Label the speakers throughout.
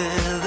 Speaker 1: Es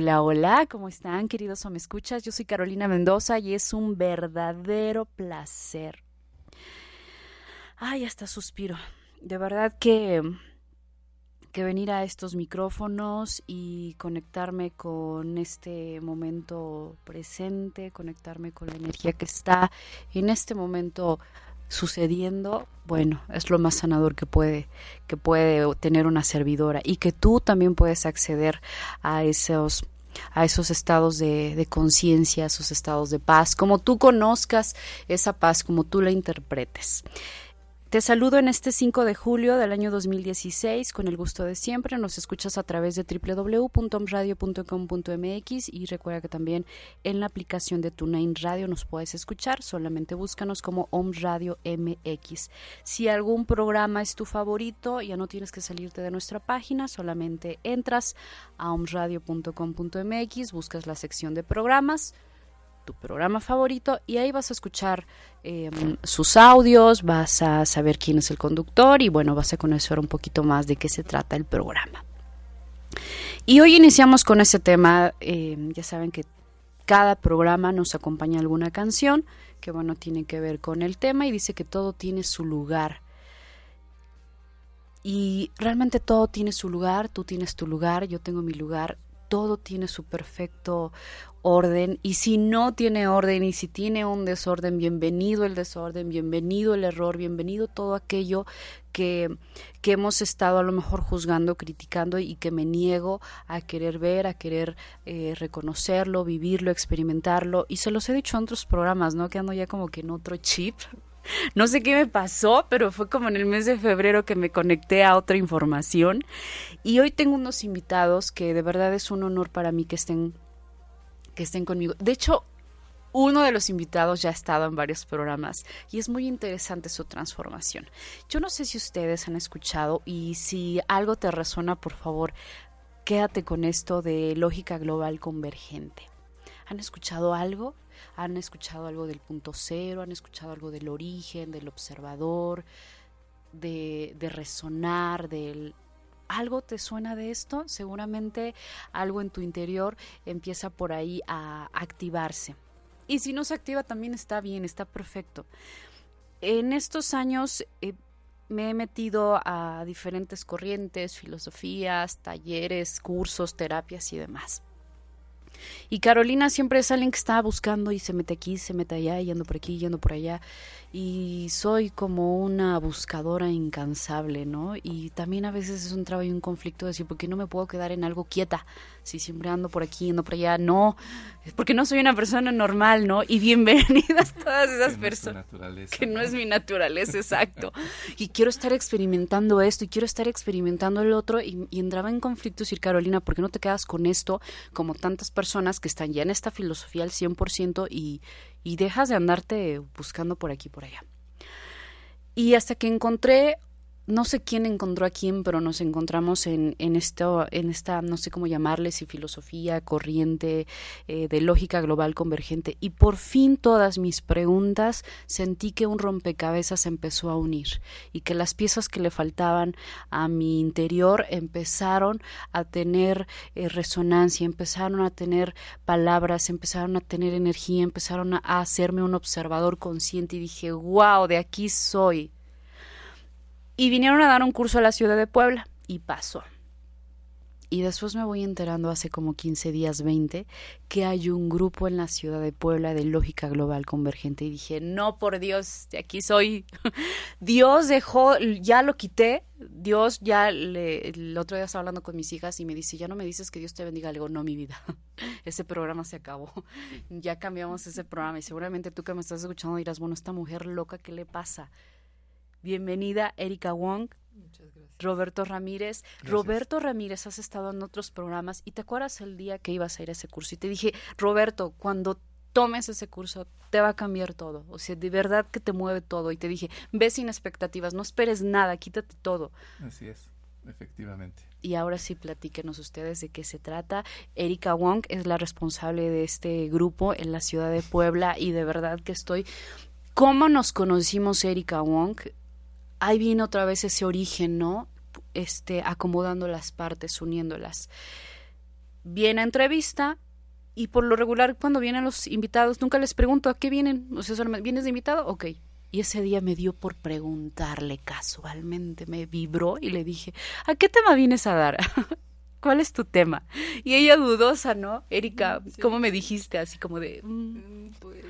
Speaker 2: Hola, hola, ¿cómo están, queridos o me escuchas? Yo soy Carolina Mendoza y es un verdadero placer. Ay, hasta suspiro. De verdad que que venir a estos micrófonos y conectarme con este momento presente, conectarme con la energía que está en este momento sucediendo, bueno, es lo más sanador que puede que puede tener una servidora y que tú también puedes acceder a esos a esos estados de, de conciencia, a esos estados de paz, como tú conozcas esa paz, como tú la interpretes. Te saludo en este 5 de julio del año 2016 con el gusto de siempre. Nos escuchas a través de www.omradio.com.mx y recuerda que también en la aplicación de TuneIn Radio nos puedes escuchar. Solamente búscanos como Om Radio MX. Si algún programa es tu favorito, ya no tienes que salirte de nuestra página, solamente entras a omradio.com.mx, buscas la sección de programas tu programa favorito y ahí vas a escuchar eh, sus audios, vas a saber quién es el conductor y bueno, vas a conocer un poquito más de qué se trata el programa. Y hoy iniciamos con ese tema, eh, ya saben que cada programa nos acompaña alguna canción que bueno, tiene que ver con el tema y dice que todo tiene su lugar. Y realmente todo tiene su lugar, tú tienes tu lugar, yo tengo mi lugar, todo tiene su perfecto orden y si no tiene orden y si tiene un desorden, bienvenido el desorden, bienvenido el error, bienvenido todo aquello que, que hemos estado a lo mejor juzgando, criticando y que me niego a querer ver, a querer eh, reconocerlo, vivirlo, experimentarlo. Y se los he dicho en otros programas, ¿no? Que ando ya como que en otro chip. No sé qué me pasó, pero fue como en el mes de febrero que me conecté a otra información. Y hoy tengo unos invitados que de verdad es un honor para mí que estén que estén conmigo. De hecho, uno de los invitados ya ha estado en varios programas y es muy interesante su transformación. Yo no sé si ustedes han escuchado y si algo te resuena, por favor, quédate con esto de lógica global convergente. ¿Han escuchado algo? ¿Han escuchado algo del punto cero? ¿Han escuchado algo del origen, del observador, de, resonar, del algo te suena de esto, seguramente algo en tu interior empieza por ahí a activarse. Y si no se activa también está bien, está perfecto. En estos años eh, me he metido a diferentes corrientes, filosofías, talleres, cursos, terapias y demás. Y Carolina siempre es alguien que está buscando y se mete aquí, se mete allá, yendo por aquí, yendo por allá. Y soy como una buscadora incansable, ¿no? Y también a veces es un trabajo y un conflicto de decir, ¿por qué no me puedo quedar en algo quieta? Si siempre ando por aquí, yendo por allá. No, es porque no soy una persona normal, ¿no? Y bienvenidas todas esas
Speaker 3: Que no es
Speaker 2: personas.
Speaker 3: naturaleza,
Speaker 2: Que no
Speaker 3: ¿no?
Speaker 2: es mi naturaleza, exacto. Y quiero estar experimentando esto y quiero estar experimentando el otro. Y, y entraba en conflicto decir, Carolina, ¿por qué no te quedas con esto como tantas personas que están ya en esta filosofía al 100% y, y dejas de andarte buscando por aquí y por allá? Y hasta que encontré, no sé quién encontró a quién, pero nos encontramos en, en, esto, en esta, no sé cómo llamarle, si filosofía, corriente eh, de lógica global convergente. Y por fin todas mis preguntas sentí que un rompecabezas empezó a unir y que las piezas que le faltaban a mi interior empezaron a tener eh, resonancia, empezaron a tener palabras, empezaron a tener energía, empezaron a, a hacerme un observador consciente y dije, wow, de aquí soy. Y vinieron a dar un curso a la ciudad de Puebla y pasó. Y después me voy enterando hace como 15 días, 20, que hay un grupo en la ciudad de Puebla de lógica global convergente. Y dije, no, por Dios, de aquí soy. Dios dejó, ya lo quité. Dios ya, le, el otro día estaba hablando con mis hijas y me dice, ya no me dices que Dios te bendiga. Le digo, no, mi vida, ese programa se acabó. Ya cambiamos ese programa y seguramente tú que me estás escuchando dirás, bueno, esta mujer loca, ¿qué le pasa? Bienvenida, Erika Wong. Roberto Ramírez. Roberto Ramírez, has estado en otros programas y te acuerdas el día que ibas a ir a ese curso y te dije, Roberto, cuando tomes ese curso te va a cambiar todo. O sea, de verdad que te mueve todo. Y te dije, ve sin expectativas, no esperes nada, quítate todo.
Speaker 3: Así es, efectivamente.
Speaker 2: Y ahora sí, platíquenos ustedes de qué se trata. Erika Wong es la responsable de este grupo en la ciudad de Puebla y de verdad que estoy... ¿Cómo nos conocimos Erika Wong? Ahí viene otra vez ese origen, ¿no? Este, acomodando las partes, uniéndolas. Viene a entrevista y por lo regular cuando vienen los invitados nunca les pregunto a qué vienen. O sea, solamente, ¿vienes de invitado? Ok. Y ese día me dio por preguntarle casualmente, me vibró y le dije, ¿a qué tema vienes a dar? ¿Cuál es tu tema? Y ella dudosa, ¿no? Erika,
Speaker 4: Sí.
Speaker 2: ¿cómo me dijiste? Así como de, mm,
Speaker 4: Mm, Pues,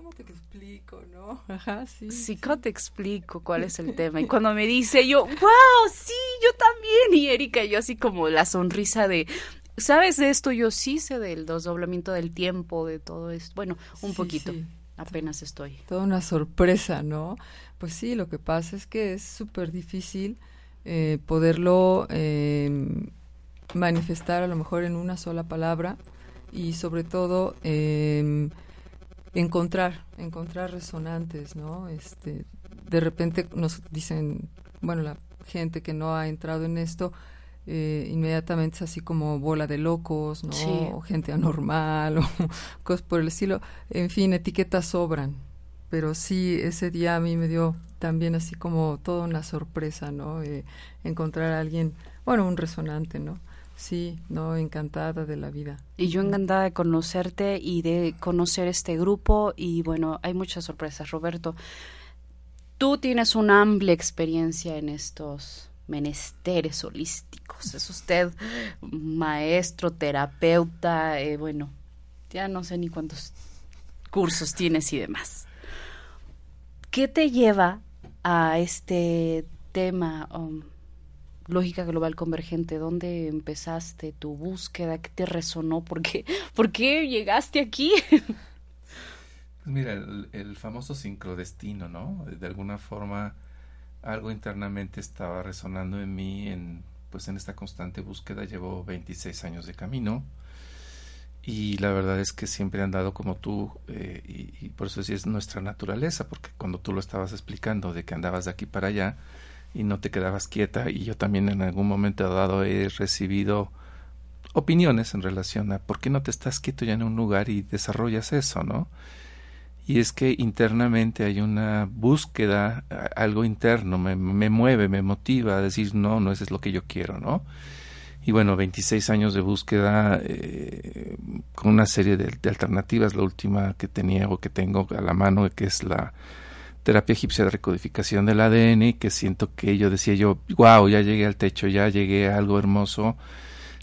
Speaker 4: ¿cómo te explico, no? Ajá, sí.
Speaker 2: sí, ¿cómo te explico cuál es el tema? Y cuando me dice yo, wow, sí, yo también. Y Erika, yo así como la sonrisa de, ¿sabes de esto? Yo sí sé del desdoblamiento del tiempo, de todo esto. Bueno, un
Speaker 4: Sí,
Speaker 2: poquito,
Speaker 4: sí.
Speaker 2: apenas estoy.
Speaker 4: Toda una sorpresa, ¿no? Pues sí, lo que pasa es que es súper difícil eh, poderlo eh, manifestar a lo mejor en una sola palabra y sobre todo eh, encontrar, encontrar resonantes, ¿no? Este, de repente nos dicen, bueno, la gente que no ha entrado en esto, eh, inmediatamente es así como bola de locos, ¿no?
Speaker 2: Sí.
Speaker 4: O gente anormal o cosas por el estilo. En fin, etiquetas sobran. Pero sí, ese día a mí me dio también así como toda una sorpresa, ¿no? Eh, encontrar a alguien, bueno, un resonante, ¿no? Sí, no, encantada de la vida.
Speaker 2: Y yo encantada de conocerte y de conocer este grupo y bueno, hay muchas sorpresas. Roberto, tú tienes una amplia experiencia en estos menesteres holísticos. Es usted maestro, terapeuta, eh, bueno, ya no sé ni cuántos cursos tienes y demás. ¿Qué te lleva a este tema um, lógica global convergente? ¿Dónde empezaste tu búsqueda? ¿Qué te resonó? ¿Por qué, ¿Por qué llegaste aquí?
Speaker 3: Pues mira, el, famoso sincrodestino, ¿no? De alguna forma algo internamente estaba resonando en mí en pues en esta constante búsqueda llevo 26 años de camino y la verdad es que siempre he andado como tú eh, y, y, por eso sí es nuestra naturaleza porque cuando tú lo estabas explicando de que andabas de aquí para allá y no te quedabas quieta y yo también en algún momento dado he recibido opiniones en relación a por qué no te estás quieto ya en un lugar y desarrollas eso, ¿no? y es que internamente hay una búsqueda, algo interno, me, me, mueve, me motiva a decir, no, no, eso es lo que yo quiero, ¿no? Y bueno, 26 años de búsqueda eh, con una serie de, de, alternativas, la última que tenía o que tengo a la mano, que es la terapia egipcia de recodificación del ADN, que siento que yo decía yo, wow, ya llegué al techo, ya llegué a algo hermoso,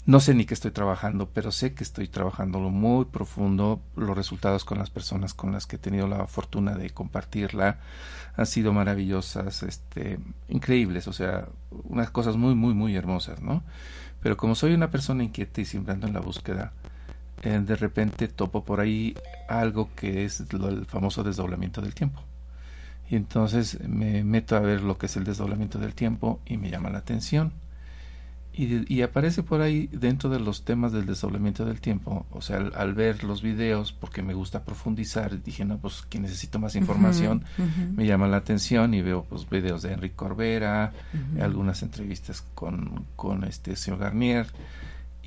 Speaker 3: no sé ni qué estoy trabajando, pero sé que estoy trabajando lo muy profundo. Los resultados con las personas con las que he tenido la fortuna de compartirla han sido maravillosas, este, increíbles, o sea, unas cosas muy, muy, muy hermosas, ¿no? Pero como soy una persona inquieta y siempre ando en la búsqueda, eh, de repente topo por ahí algo que es lo, el famoso desdoblamiento del tiempo. Y entonces me meto a ver lo que es el desdoblamiento del tiempo y me llama la atención y, y, aparece por ahí dentro de los temas del desdoblamiento del tiempo, o sea, al, al, ver los videos, porque me gusta profundizar, dije, no, pues que necesito más información, uh -huh, me llama la atención y veo pues videos de Enrique Corbera, uh -huh. algunas entrevistas con, con este señor Garnier,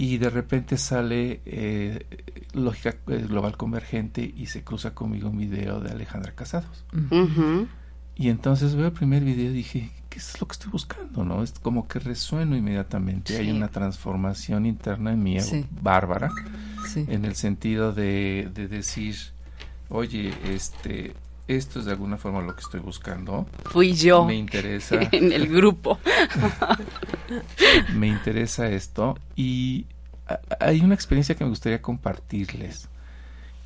Speaker 3: y de repente sale eh, Lógica Global Convergente y se cruza conmigo un video de Alejandra Casados. Y entonces veo el primer video y dije, ¿qué es lo que estoy buscando? ¿No? Es como que resueno inmediatamente. Sí. Hay una transformación interna en mí, sí. bárbara, sí. en el sentido de, de, decir, oye, este, esto es de alguna forma lo que estoy buscando.
Speaker 2: Fui yo.
Speaker 3: Me interesa.
Speaker 2: en el grupo.
Speaker 3: me interesa esto. Y hay una experiencia que me gustaría compartirles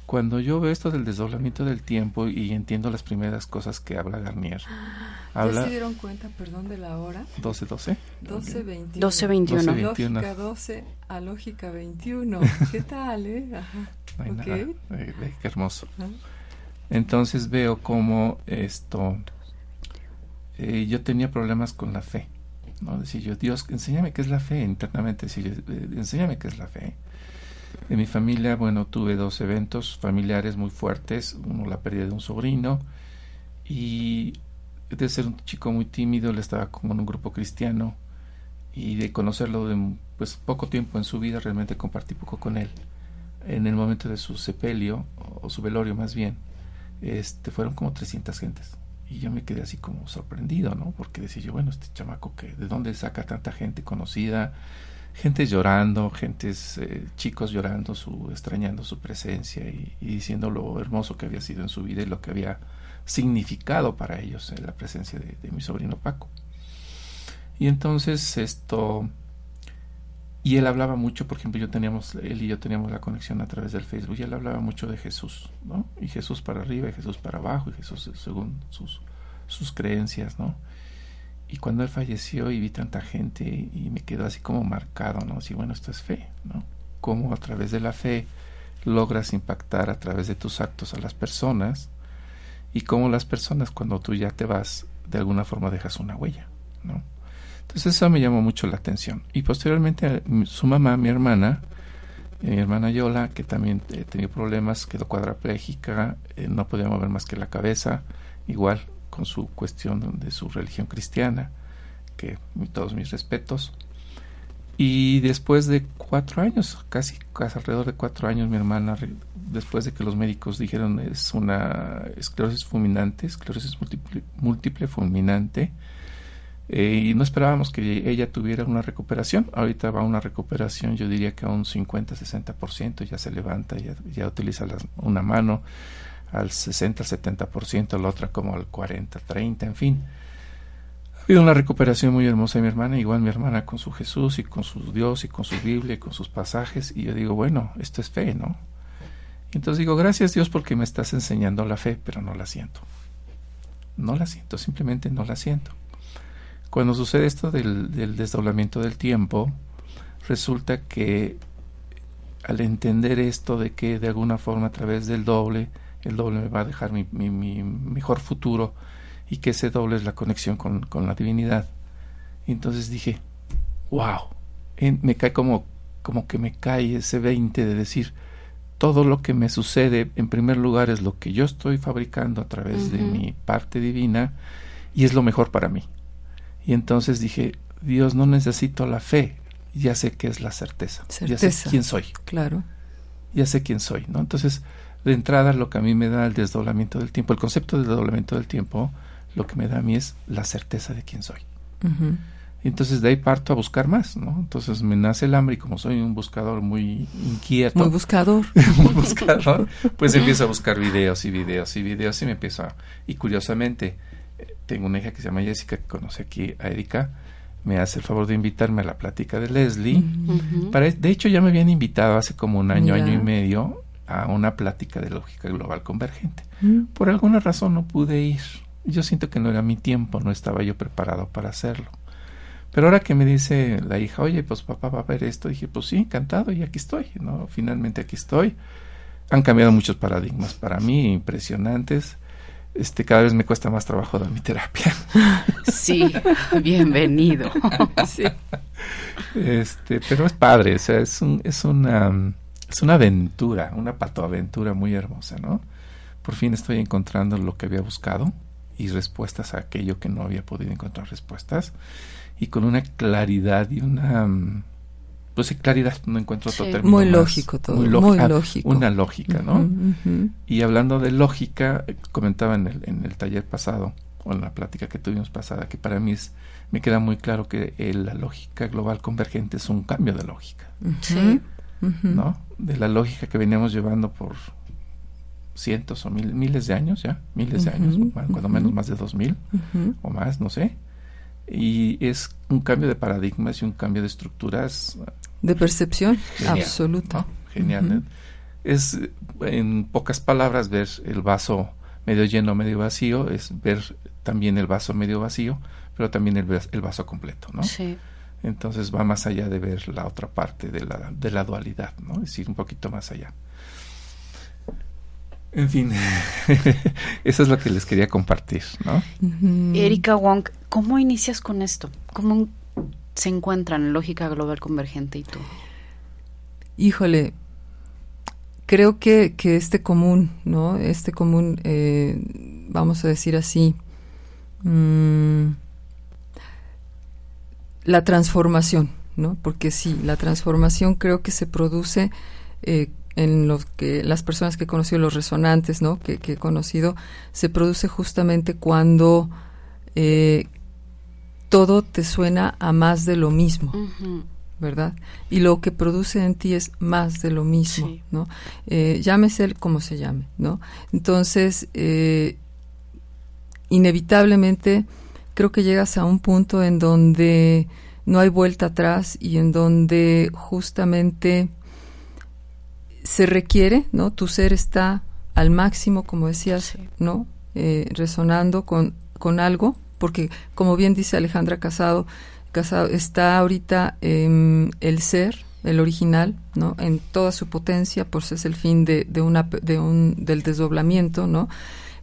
Speaker 3: cuando yo veo esto del desdoblamiento del tiempo y entiendo las primeras cosas que habla Garnier. Habla
Speaker 4: ¿Ya se dieron cuenta, perdón, de la hora?
Speaker 3: 12, 12.
Speaker 4: 12, 21.
Speaker 2: 12, 21.
Speaker 3: 12, 21.
Speaker 4: Lógica 12 a lógica 21. ¿Qué tal, eh? Ajá.
Speaker 3: No hay okay. nada. Eh, eh, qué hermoso. ¿Ah? Entonces veo cómo esto... Eh, yo tenía problemas con la fe. ¿no? Decía yo, Dios, enséñame qué es la fe internamente. Decía yo, eh, enséñame qué es la fe. En mi familia, bueno, tuve dos eventos familiares muy fuertes, uno la pérdida de un sobrino y de ser un chico muy tímido, él estaba como en un grupo cristiano y de conocerlo de pues poco tiempo en su vida, realmente compartí poco con él. En el momento de su sepelio, o su velorio más bien, este, fueron como 300 gentes. Y yo me quedé así como sorprendido, ¿no? Porque decía yo, bueno, este chamaco, que ¿de dónde saca tanta gente conocida? gente llorando, gentes, eh, chicos llorando, su, extrañando su presencia y, y, diciendo lo hermoso que había sido en su vida y lo que había significado para ellos eh, la presencia de, de, mi sobrino Paco. Y entonces esto, y él hablaba mucho, por ejemplo, yo teníamos, él y yo teníamos la conexión a través del Facebook, y él hablaba mucho de Jesús, ¿no? Y Jesús para arriba, y Jesús para abajo, y Jesús según sus, sus creencias, ¿no? y cuando él falleció y vi tanta gente y me quedó así como marcado, ¿no? Así, bueno, esto es fe, ¿no? Cómo a través de la fe logras impactar a través de tus actos a las personas y cómo las personas cuando tú ya te vas de alguna forma dejas una huella, ¿no? Entonces eso me llamó mucho la atención. Y posteriormente su mamá, mi hermana, eh, mi hermana Yola, que también eh, tenía problemas, quedó cuadraplégica, eh, no podía mover más que la cabeza, igual con su cuestión de su religión cristiana, que todos mis respetos. Y después de cuatro años, casi, casi alrededor de cuatro años, mi hermana, después de que los médicos dijeron es una esclerosis fulminante, esclerosis múltiple fulminante, eh, y no esperábamos que ella tuviera una recuperación. Ahorita va una recuperación, yo diría que a un 50-60%, ya se levanta, ya, ya utiliza una mano, al 60-70%, la otra como al 40-30%, en fin. Ha habido una recuperación muy hermosa de mi hermana, igual mi hermana con su Jesús y con su Dios y con su Biblia y con sus pasajes. Y yo digo, bueno, esto es fe, ¿no? Entonces digo, gracias Dios porque me estás enseñando la fe, pero no la siento. No la siento, simplemente no la siento. Cuando sucede esto del, del desdoblamiento del tiempo, resulta que al entender esto de que de alguna forma a través del doble, el doble me va a dejar mi, mi, mi mejor futuro y que ese doble es la conexión con, con la divinidad. Y entonces dije, wow, en- me cae como, como que me cae ese 20 de decir, todo lo que me sucede, en primer lugar, es lo que yo estoy fabricando a través de mi parte divina y es lo mejor para mí. Y entonces dije, Dios, no necesito la fe, ya sé que es la certeza, ya sé
Speaker 4: Certeza.
Speaker 3: quién soy,
Speaker 4: Claro.
Speaker 3: ya sé quién soy, ¿no? Entonces, de entrada, lo que a mí me da el desdoblamiento del tiempo, el concepto del desdoblamiento del tiempo, lo que me da a mí es la certeza de quién soy. Y entonces de ahí parto a buscar más, ¿no? Entonces me nace el hambre y como soy un buscador muy inquieto,
Speaker 4: Muy buscador.
Speaker 3: muy buscador, pues empiezo a buscar videos y videos y videos y me empiezo a... Y curiosamente, tengo una hija que se llama Jessica, que conoce aquí a Erika, me hace el favor de invitarme a la plática de Leslie. Para- de hecho, ya me habían invitado hace como un año, año y medio a una plática de lógica global convergente.
Speaker 4: Mm.
Speaker 3: Por alguna razón no pude ir. Yo siento que no era mi tiempo, no estaba yo preparado para hacerlo. Pero ahora que me dice la hija, oye, pues papá va a ver esto, dije, pues sí, encantado, y aquí estoy, ¿no? Finalmente aquí estoy. Han cambiado muchos paradigmas para mí, impresionantes. Este, cada vez me cuesta más trabajo dar mi terapia.
Speaker 2: Sí, bienvenido.
Speaker 4: Sí.
Speaker 3: Este, pero es padre, o sea, es, un, es una es una aventura, una patoaventura muy hermosa, ¿no? Por fin estoy encontrando lo que había buscado y respuestas a aquello que no había podido encontrar respuestas y con una claridad y una pues sí, claridad no encuentro otro término
Speaker 4: Muy
Speaker 3: más.
Speaker 4: lógico todo, muy
Speaker 3: ah,
Speaker 4: lógico.
Speaker 3: una lógica, ¿no? Y hablando de lógica, comentaba en el, en el taller pasado, o en la plática que tuvimos pasada, que para mí es, me queda muy claro que eh, la lógica global convergente es un cambio de lógica,
Speaker 2: Sí.
Speaker 3: ¿no? De la lógica que veníamos llevando por cientos o mil- miles de años ya, miles de años, bueno, cuando menos más de dos mil o más, no sé. Y es un cambio de paradigmas y un cambio de estructuras
Speaker 4: De percepción
Speaker 3: Genial,
Speaker 4: absoluta.
Speaker 3: ¿no? Genial.
Speaker 4: Ujú.
Speaker 3: Es, eh, en pocas palabras, ver el vaso medio lleno, medio vacío, es ver también el vaso medio vacío, pero también el, el vaso completo, ¿no?
Speaker 2: Sí.
Speaker 3: Entonces va más allá de ver la otra parte de la, de la dualidad, ¿no? Es decir, un poquito más allá. En fin, eso es lo que les quería compartir, ¿no?
Speaker 2: Erika Wong, ¿cómo inicias con esto? ¿Cómo se encuentran Lógica Global Convergente y tú?
Speaker 4: Híjole, creo que, que este común, ¿no? Este común, eh, vamos a decir así, mm, la transformación, ¿no? Porque sí, la transformación creo que se produce eh, en los que las personas que he conocido, los resonantes, ¿no? Que, que he conocido, se produce justamente cuando eh, todo te suena a más de lo mismo. ¿verdad? Y lo que produce en ti es más de lo mismo,
Speaker 2: Sí.
Speaker 4: ¿no? Eh, llámese él como se llame, ¿no? Entonces, eh, inevitablemente, creo que llegas a un punto en donde no hay vuelta atrás y en donde justamente se requiere, ¿no? Tu ser está al máximo, como decías,
Speaker 2: Sí.
Speaker 4: ¿no? Eh, resonando con, con algo, porque como bien dice Alejandra Casado, Casado está ahorita em, el ser, el original, ¿no? En toda su potencia, pues es el fin de, de una, de un, del desdoblamiento, ¿no?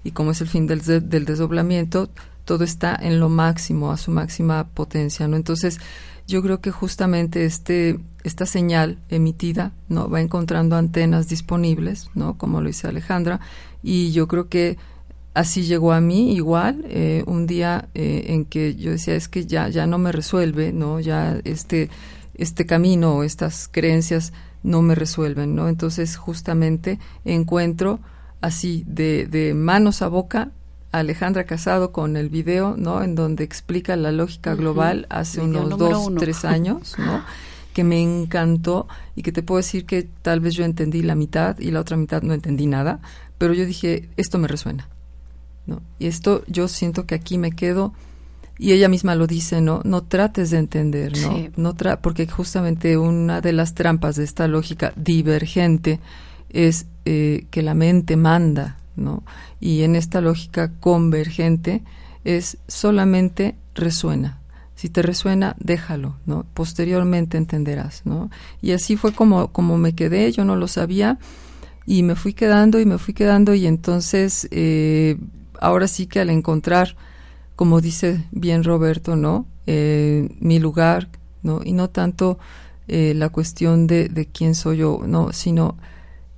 Speaker 4: Y como es el fin del, de- del desdoblamiento, todo está en lo máximo, a su máxima potencia, ¿no? Entonces, yo creo que justamente este, esta señal emitida, ¿no? Va encontrando antenas disponibles, ¿no? Como lo dice Alejandra, y yo creo que así llegó a mí igual eh, un día eh, en que yo decía es que ya ya no me resuelve no ya este este camino o estas creencias no me resuelven no entonces justamente encuentro así de, de manos a boca a Alejandra Casado con el video no en donde explica la lógica global hace
Speaker 2: Video
Speaker 4: unos dos
Speaker 2: uno.
Speaker 4: tres años no que me encantó y que te puedo decir que tal vez yo entendí la mitad y la otra mitad no entendí nada pero yo dije esto me resuena ¿no? Y esto yo siento que aquí me quedo y ella misma lo dice, ¿no? No trates de entender, ¿no?
Speaker 2: Sí.
Speaker 4: no tra porque justamente una de las trampas de esta lógica divergente es eh, que la mente manda, ¿no? Y en esta lógica convergente es solamente resuena. Si te resuena, déjalo, ¿no? Posteriormente entenderás, ¿no? Y así fue como, como me quedé, yo no lo sabía, y me fui quedando y me fui quedando, y entonces, eh, ahora sí que al encontrar, como dice bien Roberto, ¿no? Eh, mi lugar, ¿no? Y no tanto eh, la cuestión de, de quién soy yo, no, sino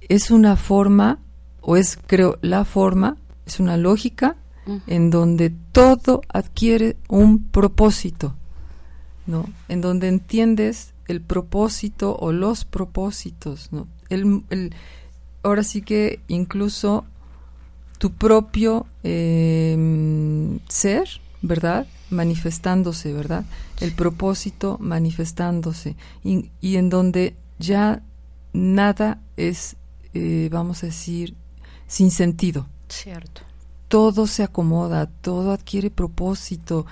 Speaker 4: es una forma, o es, creo, la forma, es una lógica en donde todo adquiere un propósito, ¿no? En donde entiendes el propósito o los propósitos, ¿no? El, el- ahora sí que incluso tu propio eh, ser, ¿verdad? Manifestándose, ¿verdad? El propósito manifestándose y, y en donde ya nada es, eh, vamos a decir, sin sentido
Speaker 2: Cierto.
Speaker 4: todo se acomoda, todo adquiere propósito,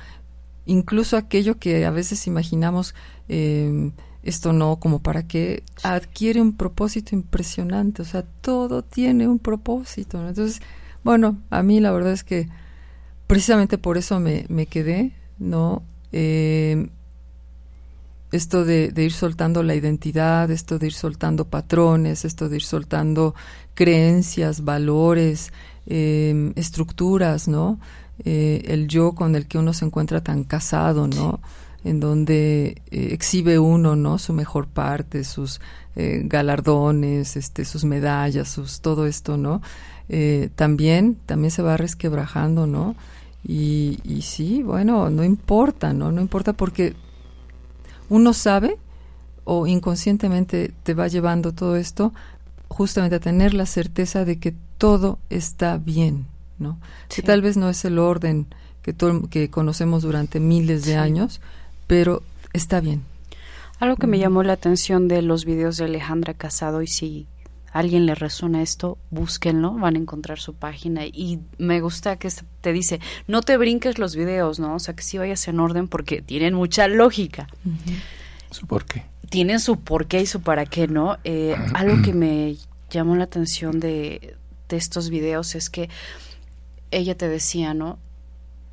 Speaker 4: incluso aquello que a veces imaginamos, eh, esto no, como para qué, adquiere un propósito impresionante, o sea, todo tiene un propósito. ¿no? Entonces, bueno, a mí la verdad es que precisamente por eso me, me quedé, ¿no? Eh, esto de, de ir soltando la identidad, esto de ir soltando patrones, esto de ir soltando creencias, valores, eh, estructuras, ¿no? Eh, el yo con el que uno se encuentra tan casado, ¿no? En donde eh, exhibe uno, ¿no? Su mejor parte, sus eh, galardones, este, sus medallas, sus todo esto, ¿no? Eh, también, también se va resquebrajando, ¿no? Y, y sí, bueno, no importa, ¿no? No importa porque uno sabe o inconscientemente te va llevando todo esto justamente a tener la certeza de que todo está bien, ¿no?
Speaker 2: Sí.
Speaker 4: Que tal vez no es el orden que, todo, que conocemos durante miles de
Speaker 2: Sí.
Speaker 4: años, pero está bien.
Speaker 2: Algo que me llamó la atención de los videos de Alejandra Casado y si alguien le resuena esto, búsquenlo, van a encontrar su página y me gusta que te dice, no te brinques los videos, ¿no? O sea, que sí vayas en orden porque tienen mucha lógica.
Speaker 3: ¿Su por qué?
Speaker 2: tienen su por qué y su para qué, ¿no? Eh, algo que me llamó la atención de, de estos videos es que ella te decía, ¿no?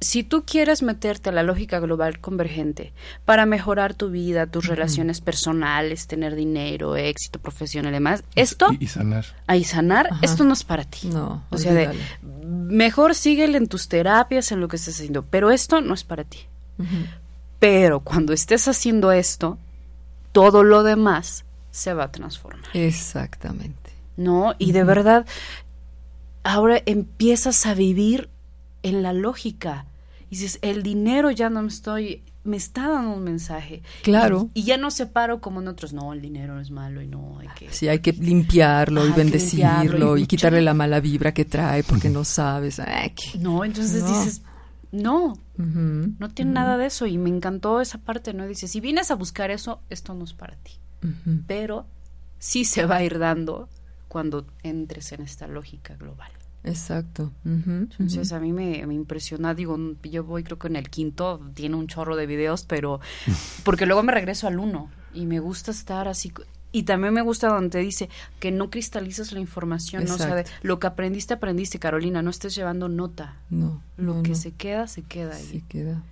Speaker 2: Si tú quieres meterte a la lógica global convergente para mejorar tu vida, tus relaciones personales, tener dinero, éxito profesional y demás, esto,
Speaker 3: Y, y sanar.
Speaker 2: ahí sanar,
Speaker 4: Ajá.
Speaker 2: esto no es para ti.
Speaker 4: No,
Speaker 2: O sea, de, mejor síguele en tus terapias, en lo que estés haciendo, pero esto no es para ti. Pero cuando estés haciendo esto, todo lo demás se va a transformar,
Speaker 4: Exactamente.
Speaker 2: ¿no? Y de verdad, ahora empiezas a vivir en la lógica. Y dices, el dinero ya no me estoy, me está dando un mensaje.
Speaker 4: Claro.
Speaker 2: Y, y ya no separo como en otros, no, el dinero es malo y no hay que...
Speaker 4: Sí, hay que limpiarlo y bendecirlo
Speaker 2: limpiarlo y
Speaker 4: y, quitarle la mala vibra que trae porque no sabes. Ay,
Speaker 2: No, entonces
Speaker 4: No.
Speaker 2: dices, no, no tiene nada de eso. Y me encantó esa parte, ¿no? Dices, si vienes a buscar eso, esto no es para ti. pero sí se va a ir dando cuando entres en esta lógica global.
Speaker 4: Exacto.
Speaker 2: Entonces a mí me, me impresiona, digo, yo voy creo que en el quinto, tiene un chorro de videos, pero porque luego me regreso al uno y me gusta estar así. Y también me gusta donde te dice que no cristalizas la información, ¿no? o sea, de
Speaker 4: Exacto.
Speaker 2: lo que aprendiste, aprendiste, Carolina, no estés llevando nota.
Speaker 4: No,
Speaker 2: Lo
Speaker 4: no,
Speaker 2: que
Speaker 4: no.
Speaker 2: se queda, se queda ahí.
Speaker 4: Sí queda.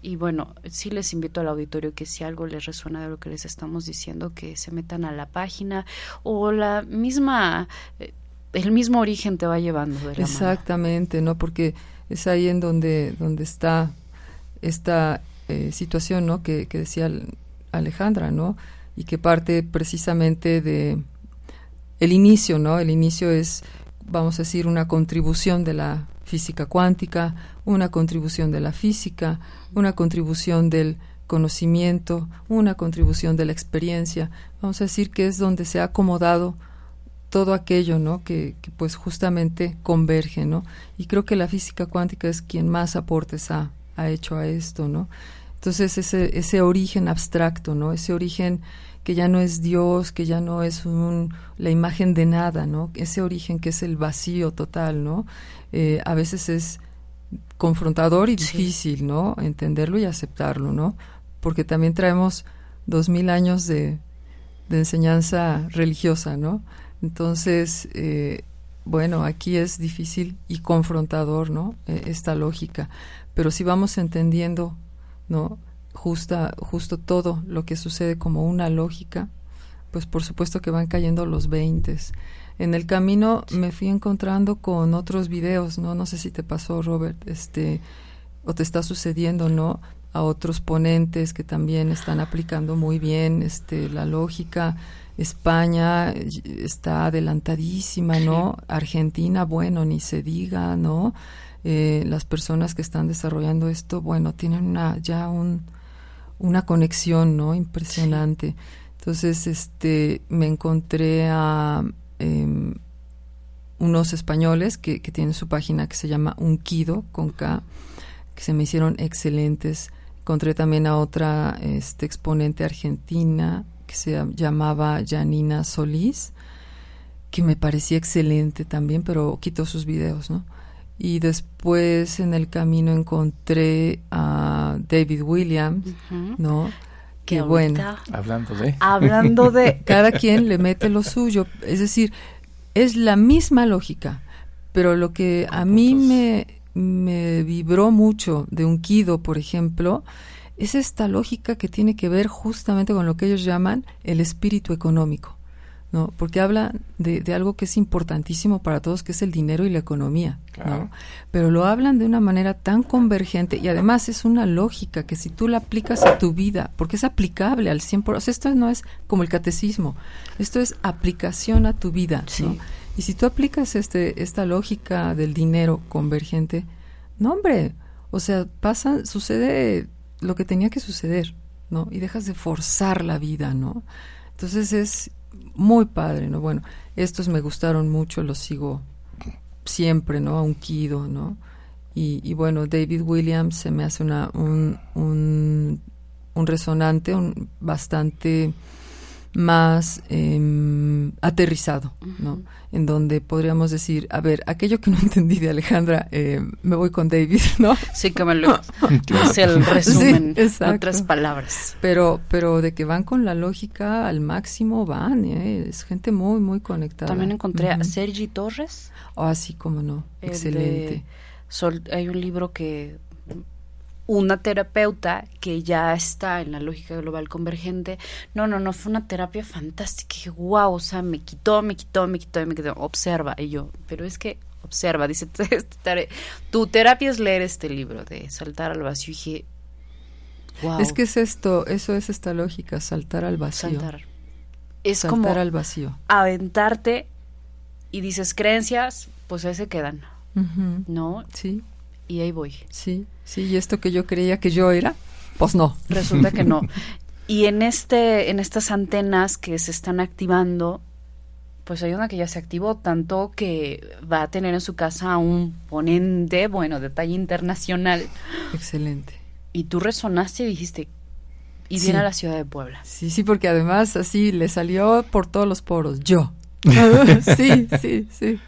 Speaker 2: Y bueno, sí les invito al auditorio que si algo les resuena de lo que les estamos diciendo, que se metan a la página o la misma, eh, el mismo origen te va llevando.
Speaker 4: Exactamente, ¿no? Porque es ahí en donde, donde está esta eh, situación, ¿no? Que, que decía Al- Alejandra, ¿no? Y que parte precisamente de el inicio, ¿no? El inicio es, vamos a decir, una contribución de la física cuántica, una contribución de la física, una contribución del conocimiento, una contribución de la experiencia. Vamos a decir que es donde se ha acomodado todo aquello, ¿no? Que, que, pues justamente converge, ¿no? Y creo que la física cuántica es quien más aportes ha, ha hecho a esto, ¿no? Entonces ese, ese origen abstracto, ¿no? Ese origen que ya no es Dios, que ya no es un, la imagen de nada, ¿no? Ese origen que es el vacío total, ¿no? Eh, a veces es confrontador y
Speaker 2: Sí.
Speaker 4: difícil, ¿no? Entenderlo y aceptarlo, ¿no? Porque también traemos dos mil años de, de enseñanza religiosa, ¿no? Entonces, eh, bueno, aquí es difícil y confrontador, ¿no? Eh, esta lógica. Pero si vamos entendiendo, ¿no? Justa, justo todo lo que sucede como una lógica, pues por supuesto que van cayendo los veintes. En el camino me fui encontrando con otros videos, ¿no? No sé si te pasó, Robert, este, o te está sucediendo, ¿no? A otros ponentes que también están aplicando muy bien este, la lógica. España eh, está adelantadísima, ¿no? Argentina, bueno, ni se diga, ¿no? Eh, las personas que están desarrollando esto, bueno, tienen una, ya un, una conexión, ¿no? Impresionante. Entonces, este, me encontré a em, unos españoles que, que tienen su página que se llama Unquido, con K, que se me hicieron excelentes. Encontré también a otra este, exponente argentina que se llamaba Janina Solís, que me parecía excelente también, pero quitó sus videos, ¿no? Y después en el camino encontré a David Williams. ¿no?
Speaker 2: Que
Speaker 4: bueno,
Speaker 3: Hablando de...
Speaker 2: Hablando de...
Speaker 4: cada quien le mete lo suyo. Es decir, es la misma lógica, pero lo que a mí me, me vibró mucho de un Kido, por ejemplo, es esta lógica que tiene que ver justamente con lo que ellos llaman el espíritu económico, ¿no? Porque habla de, de algo que es importantísimo para todos, que es el dinero y la economía,
Speaker 3: Claro.
Speaker 4: ¿no? Pero lo hablan de una manera tan convergente y además es una lógica que si tú la aplicas a tu vida, porque es aplicable al 100%, o sea, esto no es como el catecismo, esto es aplicación a tu vida,
Speaker 2: Sí.
Speaker 4: ¿no? Y si tú aplicas este, esta lógica del dinero convergente, no hombre, o sea, pasa, sucede lo que tenía que suceder, ¿no? Y dejas de forzar la vida, ¿no? Entonces es muy padre, ¿no? Bueno, estos me gustaron mucho, los sigo siempre, ¿no? A ¿no? Y, y bueno, David Williams se me hace una, un, un, un resonante un, bastante más em, aterrizado, ¿no? En donde podríamos decir, a ver, aquello que no entendí de Alejandra, eh, me voy con David, ¿no?
Speaker 2: Sí, que me lo hice el resumen
Speaker 4: Sí, exacto.
Speaker 2: en otras palabras.
Speaker 4: Pero, pero de que van con la lógica al máximo van, ¿eh? es gente muy, muy conectada.
Speaker 2: También encontré a. Sergi Torres.
Speaker 4: Ah, sí, cómo no,
Speaker 2: el
Speaker 4: excelente.
Speaker 2: de Sol- hay un libro que una terapeuta que ya está en la lógica global convergente. No, no, no, fue una terapia fantástica. Wow, o sea, me quitó, me quitó, me quitó me quitó. Observa. Y yo, pero es que observa, dice, tu terapia es leer este libro de saltar al vacío. Y dije, wow.
Speaker 4: Es que es esto, eso es esta lógica, saltar al vacío.
Speaker 2: saltar. Es
Speaker 4: saltar
Speaker 2: como
Speaker 4: al vacío.
Speaker 2: aventarte y dices creencias, pues ahí se quedan. ¿no?
Speaker 4: Sí,
Speaker 2: Y ahí voy.
Speaker 4: sí, sí, y esto que yo creía que yo era, pues no.
Speaker 2: Resulta que no. Y en este, en estas antenas que se están activando, pues hay una que ya se activó, tanto que va a tener en su casa un ponente, bueno, de talla internacional.
Speaker 4: Excelente.
Speaker 2: Y tú resonaste y dijiste, y
Speaker 4: Sí.
Speaker 2: viene a la ciudad de Puebla.
Speaker 4: Sí, sí, porque además así le salió por todos los poros, yo. sí, sí, sí.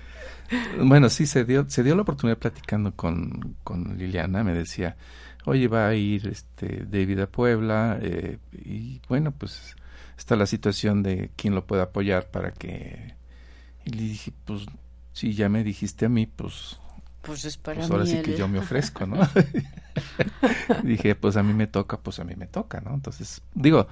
Speaker 3: Bueno, sí, se dio, se dio la oportunidad platicando con, con Liliana, me decía, oye, va a ir este David a Puebla, eh, y bueno, pues está la situación de quién lo puede apoyar para que... Y le dije, pues, si ya me dijiste a mí, pues,
Speaker 2: Pues es para
Speaker 3: pues ahora
Speaker 2: mí
Speaker 3: sí que yo me ofrezco, ¿no? dije, pues a mí me toca, pues a mí me toca, ¿no? Entonces, digo,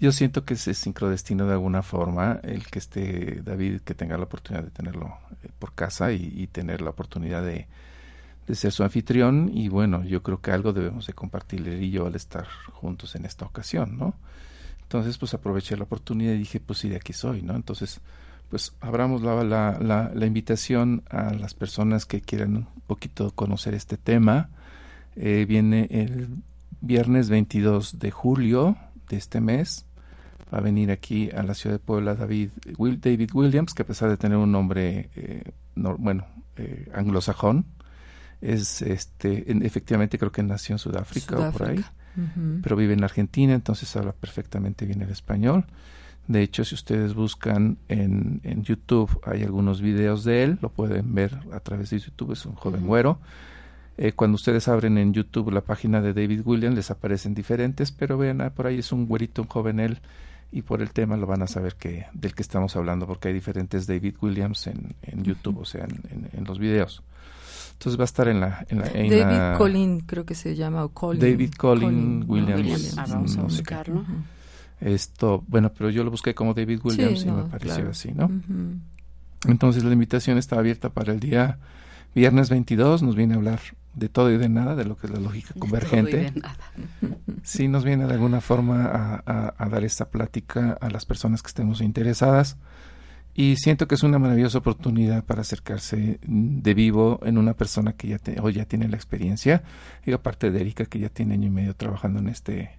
Speaker 3: yo siento que es sincrodestino de alguna forma el que esté David, que tenga la oportunidad de tenerlo eh, por casa y, y tener la oportunidad de, de ser su anfitrión y bueno, yo creo que algo debemos de compartir y yo al estar juntos en esta ocasión, ¿no? Entonces, pues aproveché la oportunidad y dije, pues sí, de aquí soy, ¿no? Entonces, pues abramos la, la, la, la invitación a las personas que quieran un poquito conocer este tema. Eh, viene el viernes 22 de julio de este mes. Va a venir aquí a la ciudad de Puebla David, Will, David Williams, que a pesar de tener un nombre, eh, no, bueno, eh, anglosajón, es este, en- efectivamente creo que nació en Sudáfrica, o por ahí pero vive en Argentina, entonces habla perfectamente bien el español. De hecho, si ustedes buscan en, en YouTube, hay algunos videos de él, lo pueden ver a través de YouTube, es un joven güero. Eh, cuando ustedes abren en YouTube la página de David Williams les aparecen diferentes, pero vean, ah, por ahí es un güerito, un joven él, y por el tema lo van a saber que del que estamos hablando, porque hay diferentes David Williams en, en YouTube, o sea, en, en, los videos. Entonces va a estar en la... En la
Speaker 4: David Colin, creo que se llama, o Colin.
Speaker 3: David Colin, Williams.
Speaker 2: Ah, vamos a buscarlo.
Speaker 3: Esto, bueno, pero yo lo busqué como David Williams y me pareció así, ¿no? Entonces la invitación está abierta para el día viernes 22, nos viene a hablar de todo y de nada, de lo que es la lógica convergente. Sí, nos viene de alguna forma a, dar esta plática a las personas que estemos interesadas y siento que es una maravillosa oportunidad para acercarse de vivo en una persona que ya hoy ya tiene la experiencia y aparte de Erika que ya tiene año y medio trabajando en este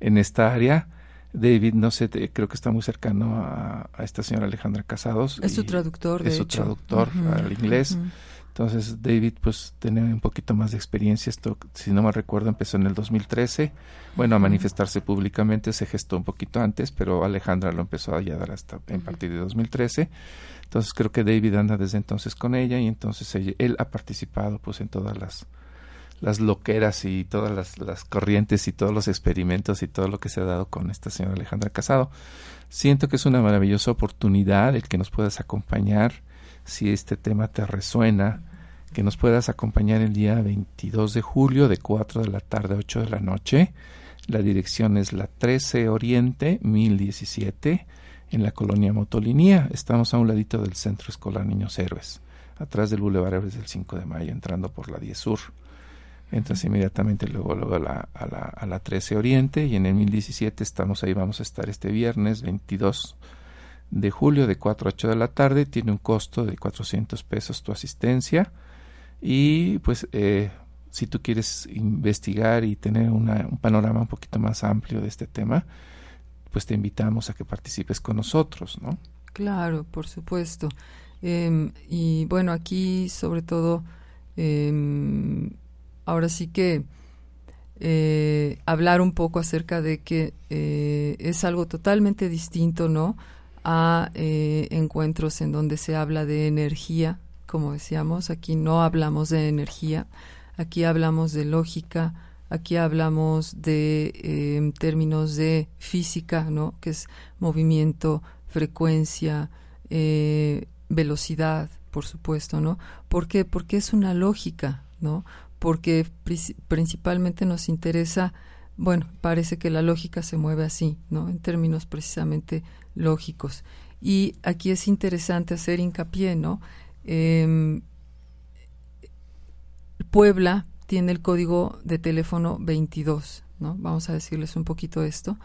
Speaker 3: en esta área David, no sé, creo que está muy cercano a, esta señora Alejandra Casados.
Speaker 4: Es su traductor, de
Speaker 3: Es su traductor al inglés. Entonces, David, pues, tiene un poquito más de experiencia. Esto, si no me recuerdo, empezó en el 2013. Bueno, a manifestarse públicamente se gestó un poquito antes, pero Alejandra lo empezó a dar hasta en partir de 2013. Entonces, creo que David anda desde entonces con ella y entonces él ha participado, pues, en todas las las loqueras y todas las, las, corrientes y todos los experimentos y todo lo que se ha dado con esta señora Alejandra Casado. Siento que es una maravillosa oportunidad el que nos puedas acompañar si este tema te resuena, que nos puedas acompañar el día 22 de julio de 4 de la tarde a 8 de la noche. La dirección es la 13 Oriente 1017 en la colonia Motolinía. Estamos a un ladito del Centro Escolar Niños Héroes, atrás del Boulevard Héroes del 5 de Mayo, entrando por la 10 Sur entras inmediatamente luego, luego a, la, a, la, a la 13 Oriente y en el 1017 estamos ahí, vamos a estar este viernes 22 de julio de 4 a 8 de la tarde, tiene un costo de 400 pesos tu asistencia y pues eh, si tú quieres investigar y tener una, un panorama un poquito más amplio de este tema, pues te invitamos a que participes con nosotros, ¿no?
Speaker 4: Claro, por supuesto. Eh, y bueno, aquí sobre todo eh, ahora sí que eh, hablar un poco acerca de que eh, es algo totalmente distinto, ¿no? A eh, encuentros en donde se habla de energía, como decíamos, aquí no hablamos de energía, aquí hablamos de lógica, aquí hablamos de términos de física, ¿no? Que es movimiento, frecuencia, velocidad, por supuesto, ¿no? ¿Por qué? Porque es una lógica, ¿no? porque principalmente nos interesa, bueno, parece que la lógica se mueve así, ¿no? En términos precisamente lógicos. Y aquí es interesante hacer hincapié, ¿no? Em, Puebla tiene el código de teléfono 22, ¿no? Vamos a decirles un poquito esto.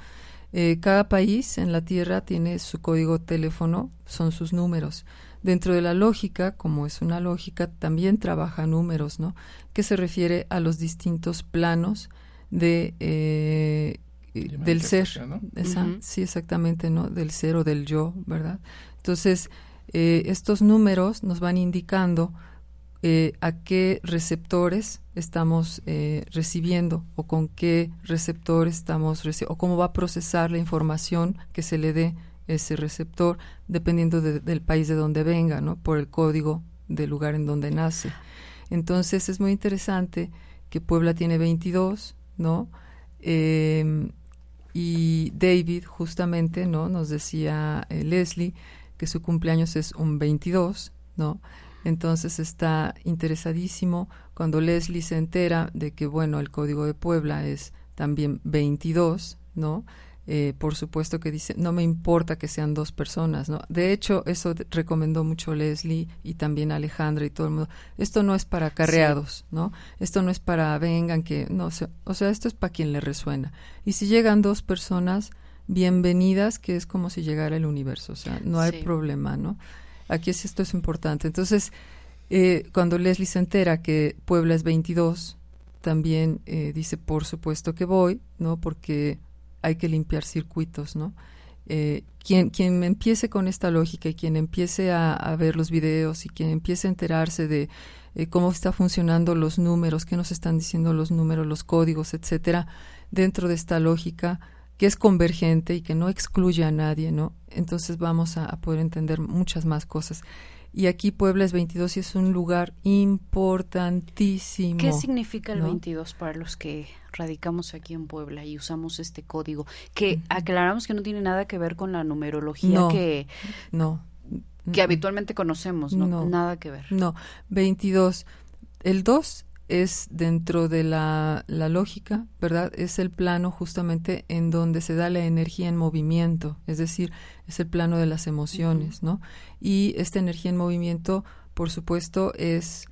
Speaker 4: Eh, cada país en la Tierra tiene su código teléfono, son sus números. Dentro de la lógica, como es una lógica, también trabaja números, ¿no? Que se refiere a los distintos planos de eh, del ser, sí, exactamente, ¿no? Del ser o del yo, ¿verdad? Entonces, eh, estos números nos van indicando eh, a qué receptores estamos recibiendo o con qué receptor estamos o cómo va a procesar la información que se le dé ese receptor dependiendo del país de donde venga, ¿no? Por el código del lugar en donde nace. Entonces es muy interesante que Puebla tiene 22, ¿no? Em, y David justamente, ¿no? Nos decía eh, Leslie que su cumpleaños es un 22, ¿no? Entonces está interesadísimo cuando Leslie se entera de que, bueno, el código de Puebla es también 22, ¿no? Eh, por supuesto que dice, no me importa que sean dos personas, ¿no? De hecho, eso recomendó mucho Leslie y también Alejandra y todo el mundo. Esto no es para acarreados, ¿no? Esto no es para vengan que, no, o sea, esto es para quien le resuena. Y si llegan dos personas, bienvenidas, que es como si llegara el universo, o sea, no hay problema, ¿no? Aquí es, esto es importante. Entonces, eh, cuando Leslie se entera que Puebla es 22, también eh, dice, por supuesto que voy, ¿no? Porque hay que limpiar circuitos, ¿no? Eh, quien, quien empiece con esta lógica y quien empiece a, ver los videos y quien empiece a enterarse de eh, cómo está funcionando los números, qué nos están diciendo los números, los códigos, etcétera, dentro de esta lógica que es convergente y que no excluye a nadie, ¿no? Entonces vamos a, poder entender muchas más cosas. Y aquí Puebla es 22 y es un lugar importantísimo.
Speaker 2: ¿Qué significa el
Speaker 4: ¿no?
Speaker 2: 22 para los que radicamos aquí en Puebla y usamos este código? Que aclaramos que no tiene nada que ver con la numerología
Speaker 4: No.
Speaker 2: que,
Speaker 4: No.
Speaker 2: que habitualmente conocemos, ¿no?
Speaker 4: No.
Speaker 2: Nada que ver.
Speaker 4: No, 22. El 2 es dentro de la, la lógica, ¿verdad? Es el plano justamente en donde se da la energía en movimiento, es decir, es el plano de las emociones, ¿no? Y esta energía en movimiento, por supuesto, es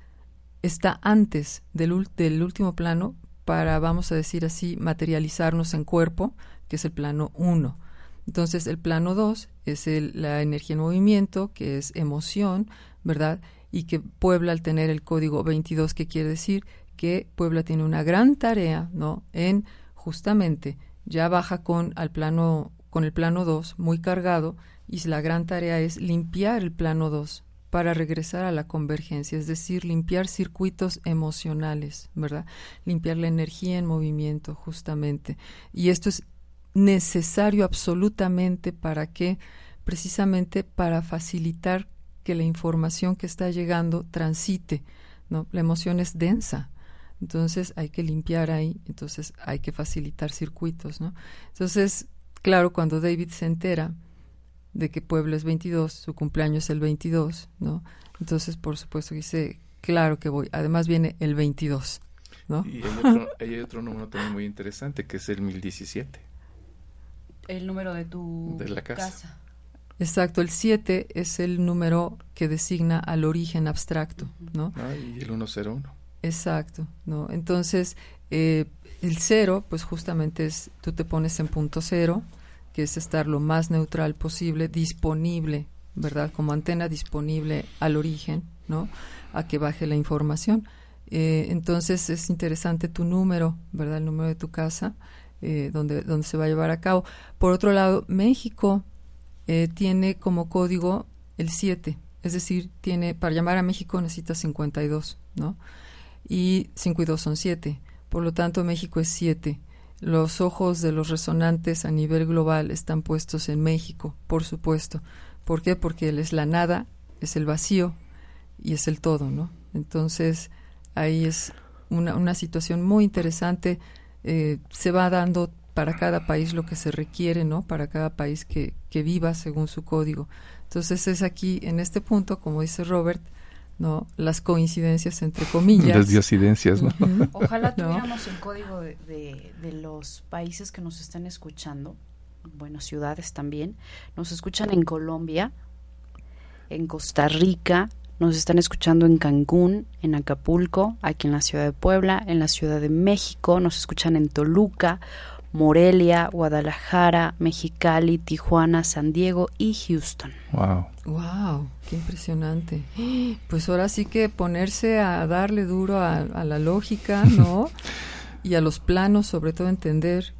Speaker 4: está antes del, ul- del último plano para, vamos a decir así, materializarnos en cuerpo, que es el plano 1. Entonces, el plano 2 es el- la energía en movimiento, que es emoción, ¿verdad? Y que Puebla, al tener el código 22, que quiere decir que Puebla tiene una gran tarea, ¿no? En justamente ya baja con al plano con el plano 2 muy cargado y la gran tarea es limpiar el plano 2 para regresar a la convergencia, es decir, limpiar circuitos emocionales, ¿verdad? Limpiar la energía en movimiento, justamente. Y esto es necesario absolutamente para que, precisamente para facilitar que la información que está llegando transite, ¿no? La emoción es densa, entonces hay que limpiar ahí, entonces hay que facilitar circuitos, ¿no? Entonces, claro, cuando David se entera de que Pueblo es 22, su cumpleaños es el 22, ¿no? Entonces, por supuesto, dice, claro que voy. Además viene el 22, ¿no?
Speaker 3: Y hay otro, hay otro número también muy interesante que es el 1017.
Speaker 2: El número de tu
Speaker 3: De la casa.
Speaker 4: Exacto, el 7 es el número que designa al origen abstracto, ¿no?
Speaker 3: ¿no? Y el 101.
Speaker 4: Exacto, ¿no? Entonces, eh, el cero, pues justamente es, tú te pones en punto cero, que es estar lo más neutral posible, disponible, ¿verdad? Como antena disponible al origen, ¿no? A que baje la información. Eh, entonces, es interesante tu número, ¿verdad? El número de tu casa, eh, donde, donde se va a llevar a cabo. Por otro lado, México eh, tiene como código el 7, es decir, tiene, para llamar a México necesitas 52, ¿no? y 5 y 2 son 7. Por lo tanto, México es 7. Los ojos de los resonantes a nivel global están puestos en México, por supuesto. ¿Por qué? Porque él es la nada, es el vacío y es el todo, ¿no? Entonces, ahí es una, una situación muy interesante. Eh, se va dando para cada país lo que se requiere, ¿no? Para cada país que, que viva según su código. Entonces, es aquí, en este punto, como dice Robert, ¿no? Las coincidencias entre comillas.
Speaker 3: Las diosidencias, ¿no?
Speaker 2: Ojalá
Speaker 4: ¿No?
Speaker 2: tuviéramos el código de, de- de los países que nos están escuchando, bueno, ciudades también. Nos escuchan en Colombia, en Costa Rica, nos están escuchando en Cancún, en Acapulco, aquí en la ciudad de Puebla, en la ciudad de México, nos escuchan en Toluca, Morelia, Guadalajara, Mexicali, Tijuana, San Diego y Houston.
Speaker 3: Wow.
Speaker 4: Wow, qué impresionante. Pues ahora sí que ponerse a darle duro a, a la lógica, ¿no? y a los planos, sobre todo entender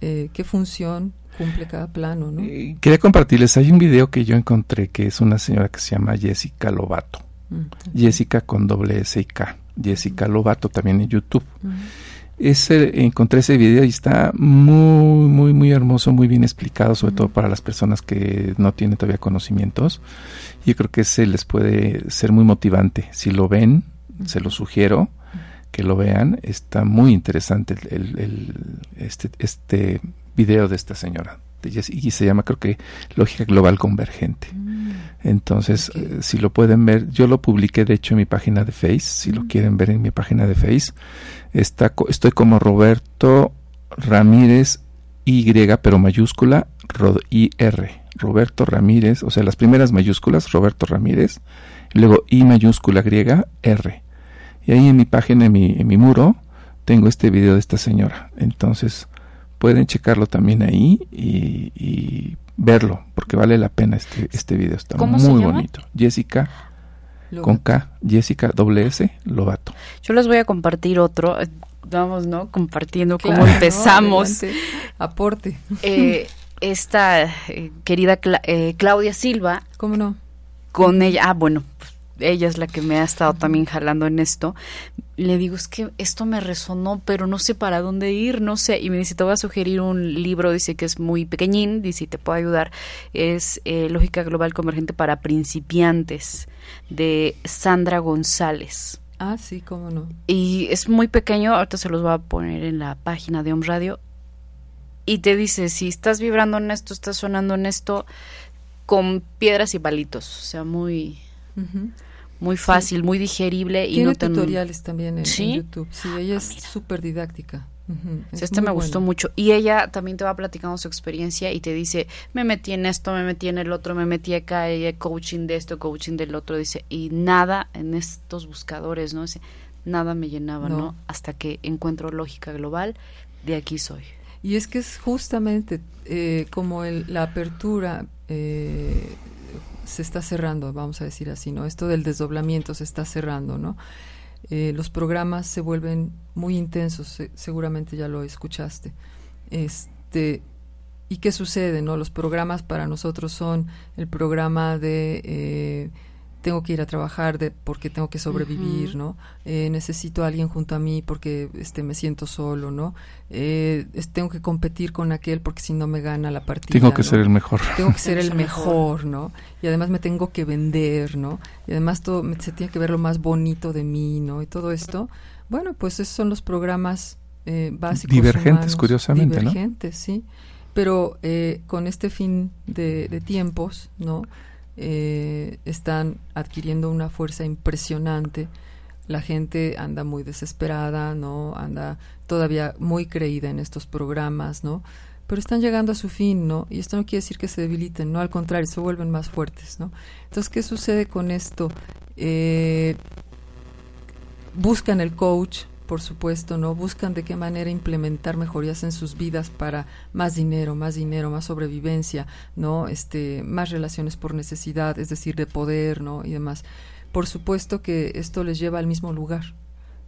Speaker 4: eh, qué función cumple cada plano, ¿no?
Speaker 3: Eh, quería compartirles, hay un video que yo encontré que es una señora que se llama Jessica Lobato.
Speaker 4: Mm.
Speaker 3: Jessica con doble S y K. Jessica Lobato también en YouTube. Ese, encontré ese video y está muy, muy, muy hermoso, muy bien explicado, sobre todo para las personas que no tienen todavía conocimientos. Yo creo que ese les puede ser muy motivante. Si lo ven, se lo sugiero que lo vean. Está muy interesante el, el- el- este, este video de esta señora. Y se llama, creo que, Lógica Global Convergente. Entonces,
Speaker 4: Ok.
Speaker 3: eh, si lo pueden ver, yo lo publiqué de hecho en mi página de Face, si lo quieren ver en mi página de Face, está, estoy como Roberto Ramírez Y, pero mayúscula, IR, Roberto Ramírez, o sea, las primeras mayúsculas, Roberto Ramírez, y luego I mayúscula griega, R. Y ahí en mi página, en mi, en mi muro, tengo este video de esta señora. Entonces, pueden checarlo también ahí y, y verlo, porque vale la pena este, este video. Está
Speaker 2: ¿Cómo
Speaker 3: muy
Speaker 2: se llama?
Speaker 3: bonito. Jessica
Speaker 4: Luego,
Speaker 3: con K, Jessica doble S, Lobato.
Speaker 2: Yo les voy a compartir otro. eh, Vamos, ¿no? Compartiendo
Speaker 4: claro,
Speaker 2: cómo
Speaker 4: ¿no?
Speaker 2: empezamos.
Speaker 4: Adelante. Aporte.
Speaker 2: Eh, esta eh, querida Cla- eh, Claudia Silva,
Speaker 4: ¿Cómo no?
Speaker 2: con ella, ah, bueno, pues, ella es la que me ha estado también jalando en esto, le digo, es que esto me resonó, pero no sé para dónde ir, no sé. Y me dice, te voy a sugerir un libro, dice que es muy pequeñín, dice, te puedo ayudar. Es eh, Lógica Global Convergente para Principiantes, de Sandra González.
Speaker 4: Ah, sí, cómo no.
Speaker 2: Y es muy pequeño, ahorita se los voy a poner en la página de Om Radio. Y te dice, si estás vibrando en esto, estás sonando en esto, con piedras y palitos. O sea, muy. Muy fácil, muy digerible. y
Speaker 4: Tiene
Speaker 2: no te-
Speaker 4: tutoriales también en. YouTube. Sí, ella
Speaker 2: Ah,
Speaker 4: es
Speaker 2: mira.
Speaker 4: súper didáctica. Es
Speaker 2: este me gustó mucho. Y ella también te va platicando su experiencia y te dice, me metí en esto, me metí en el otro, me metí acá, y coaching de esto, coaching del otro. Dice, y nada en estos buscadores, ¿no? Dice, nada me llenaba, ¿no?
Speaker 4: No.
Speaker 2: Hasta que encuentro lógica global, de aquí soy.
Speaker 4: Y es que es justamente eh, como el- la apertura eh, se está cerrando, vamos a decir así, ¿no? Esto del desdoblamiento se está cerrando, ¿no? Eh, los programas se vuelven muy intensos, se- seguramente ya lo escuchaste. Este, ¿Y qué sucede, no? Los programas para nosotros son el programa de eh, tengo que ir a trabajar de porque tengo que sobrevivir. ¿no? Eh, necesito a alguien junto a mí porque este me siento solo, ¿no? Eh, es- tengo que competir con aquel porque si no me gana la partida.
Speaker 3: Tengo que
Speaker 4: ¿no?
Speaker 3: ser el mejor.
Speaker 4: tengo que ser el mejor, ¿no? Y además me tengo que vender, ¿no? Y además todo me- se tiene que ver lo más bonito de mí, ¿no? Y todo esto, bueno, pues esos son los programas eh, básicos
Speaker 3: Divergentes,
Speaker 4: humanos,
Speaker 3: curiosamente, ¿no?
Speaker 4: divergentes, sí. Pero eh, con este fin de, de tiempos, ¿no? Eh, están adquiriendo una fuerza impresionante. La gente anda muy desesperada, ¿no? Anda todavía muy creída en estos programas, ¿no? Pero están llegando a su fin, ¿no? Y esto no quiere decir que se debiliten, no, al contrario, se vuelven más fuertes, ¿no? Entonces, ¿qué sucede con esto? Eh, buscan el coach, por supuesto, ¿no? Buscan de qué manera implementar mejorías en sus vidas para más dinero, más dinero, más sobrevivencia, ¿no? Este, más relaciones por necesidad, es decir, de poder, ¿no? Y demás. Por supuesto que esto les lleva al mismo lugar,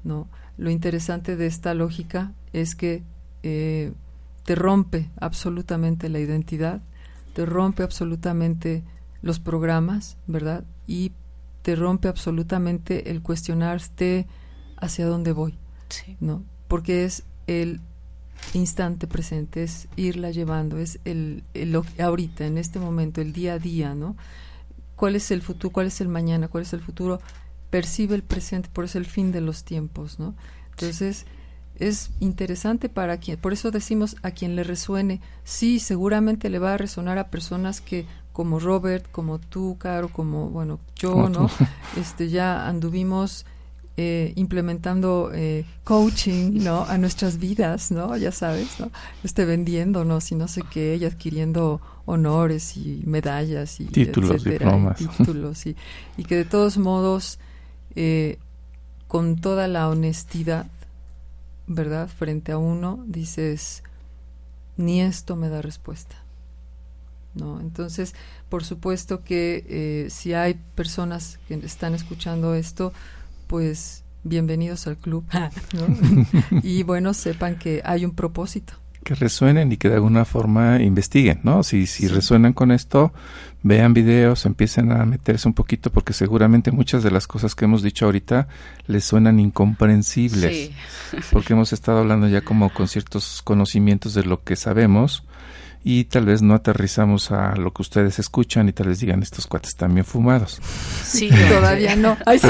Speaker 4: ¿no? Lo interesante de esta lógica es que eh, te rompe absolutamente la identidad, te rompe absolutamente los programas, ¿verdad? Y te rompe absolutamente el cuestionarte hacia dónde voy,
Speaker 2: Sí.
Speaker 4: ¿no? Porque es el instante presente, es irla llevando, es el, el lo- ahorita, en este momento, el día a día, ¿no? ¿Cuál es el futuro? ¿Cuál es el mañana? ¿Cuál es el futuro? Percibe el presente, por eso el fin de los tiempos, ¿no? Entonces, es interesante para quien, por eso decimos a quien le resuene, sí, seguramente le va a resonar a personas que como Robert, como tú, Caro, como, bueno, yo,
Speaker 3: Como
Speaker 4: ¿no?
Speaker 3: tú.
Speaker 4: Este, ya anduvimos eh, implementando eh, coaching, ¿no? A nuestras vidas, ¿no? Ya sabes, ¿no? Este, vendiéndonos y no sé qué, y adquiriendo honores y medallas y
Speaker 3: Títulos,
Speaker 4: etcétera, y
Speaker 3: diplomas.
Speaker 4: títulos y, y que de todos modos, eh, con toda la honestidad, ¿verdad? Frente a uno, dices, ni esto me da respuesta. ¿No? Entonces, por supuesto que eh, si hay personas que están escuchando esto, pues bienvenidos al club, ¿no? y bueno, sepan que hay un propósito.
Speaker 3: que resuenen y que de alguna forma investiguen, ¿no? Si, si
Speaker 4: Sí.
Speaker 3: resuenan con esto, vean videos, empiecen a meterse un poquito, porque seguramente muchas de las cosas que hemos dicho ahorita les suenan incomprensibles,
Speaker 2: Sí.
Speaker 3: porque hemos estado hablando ya como con ciertos conocimientos de lo que sabemos y tal vez no aterrizamos a lo que ustedes escuchan y tal vez digan estos cuates están bien fumados.
Speaker 2: Sí,
Speaker 4: Todavía no. Ay, sí.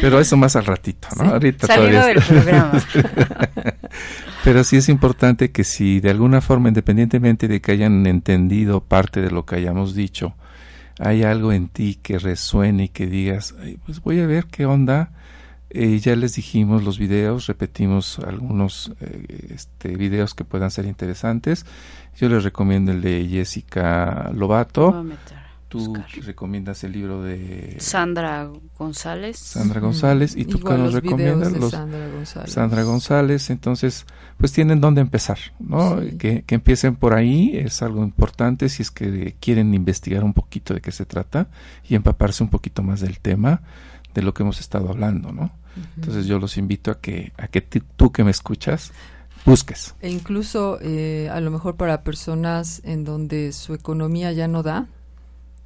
Speaker 3: Pero, eso más al ratito, ¿no?
Speaker 4: Sí.
Speaker 3: Ahorita
Speaker 2: Salido
Speaker 3: todavía
Speaker 2: del programa.
Speaker 3: Pero sí es importante que si de alguna forma, independientemente de que hayan entendido parte de lo que hayamos dicho, hay algo en ti que resuene y que digas, "Ay, pues voy a ver qué onda. Eh, ya les dijimos los videos, repetimos algunos eh, este, videos que puedan ser interesantes. Yo les recomiendo el de Jessica Lobato. Tú
Speaker 2: buscar.
Speaker 3: recomiendas el libro de
Speaker 2: Sandra González.
Speaker 3: Sandra González y tú qué
Speaker 4: Igual
Speaker 3: nos
Speaker 4: los
Speaker 3: recomiendas los
Speaker 4: Sandra González.
Speaker 3: Sandra González, entonces pues tienen dónde empezar, ¿no?
Speaker 4: Sí.
Speaker 3: Que, que empiecen por ahí es algo importante si es que quieren investigar un poquito de qué se trata y empaparse un poquito más del tema de lo que hemos estado hablando, ¿no? Entonces yo los invito a que a que tú que me escuchas busques.
Speaker 4: E incluso eh, a lo mejor para personas en donde su economía ya no da,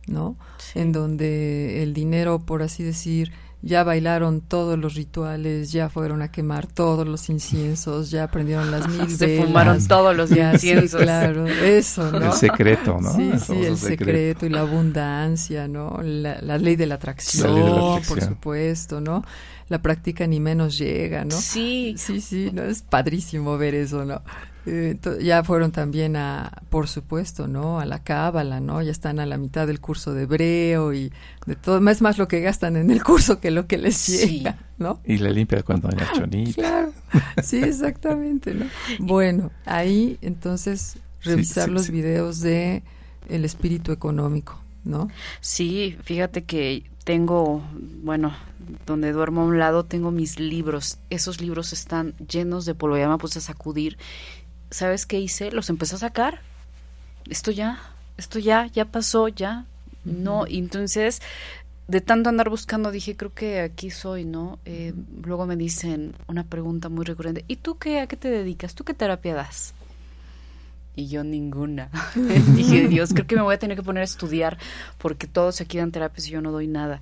Speaker 4: ¿no?
Speaker 2: Sí.
Speaker 4: En donde el dinero, por así decir, ya bailaron todos los rituales, ya fueron a quemar todos los inciensos, ya prendieron las mil
Speaker 2: Se
Speaker 4: velas.
Speaker 2: fumaron todos los
Speaker 4: Ya, sí,
Speaker 2: inciensos.
Speaker 4: claro, eso, ¿no?
Speaker 3: El secreto, ¿no?
Speaker 4: Sí,
Speaker 3: El
Speaker 4: sí, el secreto y la abundancia, ¿no? La, la ley de la atracción,
Speaker 3: La ley de la
Speaker 4: por supuesto, ¿no? La práctica ni menos llega, ¿no?
Speaker 2: Sí,
Speaker 4: Sí, sí, no es padrísimo ver eso, ¿no? Eh, ya fueron también a, por supuesto, ¿no? A la cábala, ¿no? Ya están a la mitad del curso de hebreo y de todo, es más lo que gastan en el curso que lo que les
Speaker 2: Sí.
Speaker 4: llega, ¿no?
Speaker 3: Y la limpia cuando doña Chonita.
Speaker 4: Claro, sí, exactamente, ¿no? Bueno, ahí entonces revisar
Speaker 3: sí,
Speaker 4: los
Speaker 3: sí.
Speaker 4: videos de el espíritu económico, ¿no?
Speaker 2: Sí, fíjate que tengo, bueno, donde duermo a un lado tengo mis libros. Esos libros están llenos de polvo. Ya me puse a sacudir. ¿Sabes qué hice? Los empecé a sacar. Esto ya, esto ya, ya pasó, ya. No, y entonces de tanto andar buscando dije, creo que aquí soy, ¿no? Eh, luego me dicen una pregunta muy recurrente. ¿Y tú qué? ¿A qué te dedicas? ¿Tú qué terapia das? Y yo ninguna. Dije, Dios, creo que me voy a tener que poner a estudiar porque todos aquí dan terapias y yo no doy nada.